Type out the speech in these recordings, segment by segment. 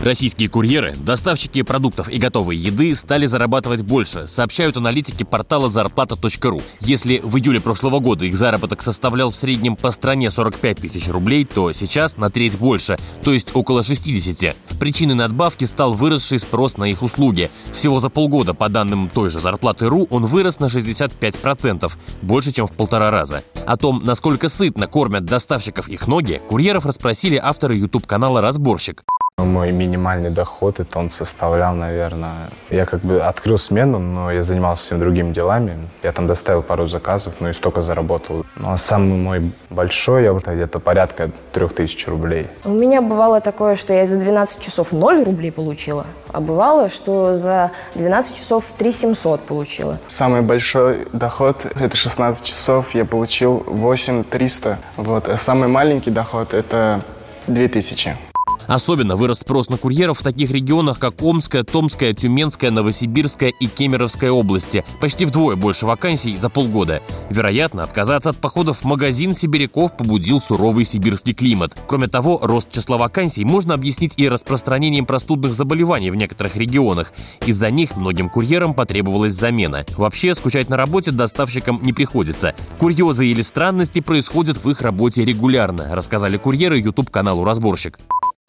Российские курьеры, доставщики продуктов и готовой еды стали зарабатывать больше, сообщают аналитики портала зарплата.ру. Если в июле прошлого года их заработок составлял в среднем по стране 45 тысяч рублей, то сейчас на треть больше, то есть около 60. Причиной надбавки стал выросший спрос на их услуги. Всего за полгода, по данным той же зарплаты.ру, он вырос на 65%, больше, чем в полтора раза. О том, насколько сытно кормят доставщиков их ноги, курьеров расспросили авторы YouTube-канала «Разборщик». Мой минимальный доход, это он составлял, наверное... Я как бы открыл смену, но я занимался всеми другими делами. Я там доставил пару заказов, ну и столько заработал. Ну а самый мой большой, я уже где-то порядка трех тысяч рублей. У меня бывало такое, что я за 12 часов 0 рублей получила, а бывало, что за 12 часов 3 700 получила. Самый большой доход – это 16 часов, я получил 8 300. Вот. А самый маленький доход – это 2000. Особенно вырос спрос на курьеров в таких регионах, как Омская, Томская, Тюменская, Новосибирская и Кемеровская области. Почти вдвое больше вакансий за полгода. Вероятно, отказаться от походов в магазин сибиряков побудил суровый сибирский климат. Кроме того, рост числа вакансий можно объяснить и распространением простудных заболеваний в некоторых регионах. Из-за них многим курьерам потребовалась замена. Вообще, скучать на работе доставщикам не приходится. Курьезы или странности происходят в их работе регулярно, рассказали курьеры YouTube-каналу «Разборщик».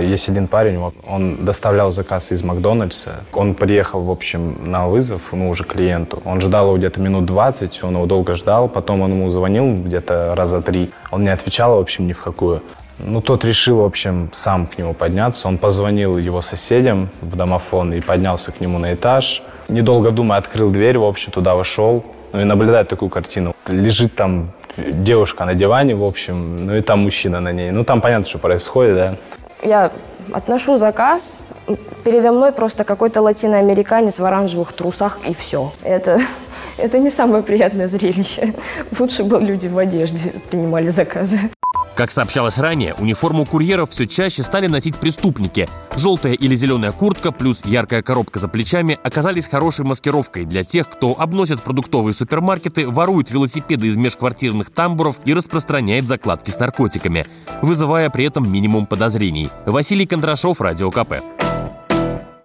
Есть один парень, он доставлял заказ из Макдональдса. Он приехал, в общем, на вызов, ну, уже клиенту. Он ждал его где-то минут 20, он его долго ждал. Потом он ему звонил где-то раза три. Он не отвечал, в общем, ни в какую. Ну, тот решил, в общем, сам к нему подняться. Он позвонил его соседям в домофон и поднялся к нему на этаж. Недолго думая, открыл дверь, в общем, туда вошел. Ну и наблюдает такую картину. Лежит там девушка на диване, в общем, ну и там мужчина на ней. Ну, там понятно, что происходит, да я отношу заказ, передо мной просто какой-то латиноамериканец в оранжевых трусах, и все. Это, это не самое приятное зрелище. Лучше бы люди в одежде принимали заказы. Как сообщалось ранее, униформу курьеров все чаще стали носить преступники. Желтая или зеленая куртка плюс яркая коробка за плечами оказались хорошей маскировкой для тех, кто обносит продуктовые супермаркеты, ворует велосипеды из межквартирных тамбуров и распространяет закладки с наркотиками, вызывая при этом минимум подозрений. Василий Кондрашов, Радио КП.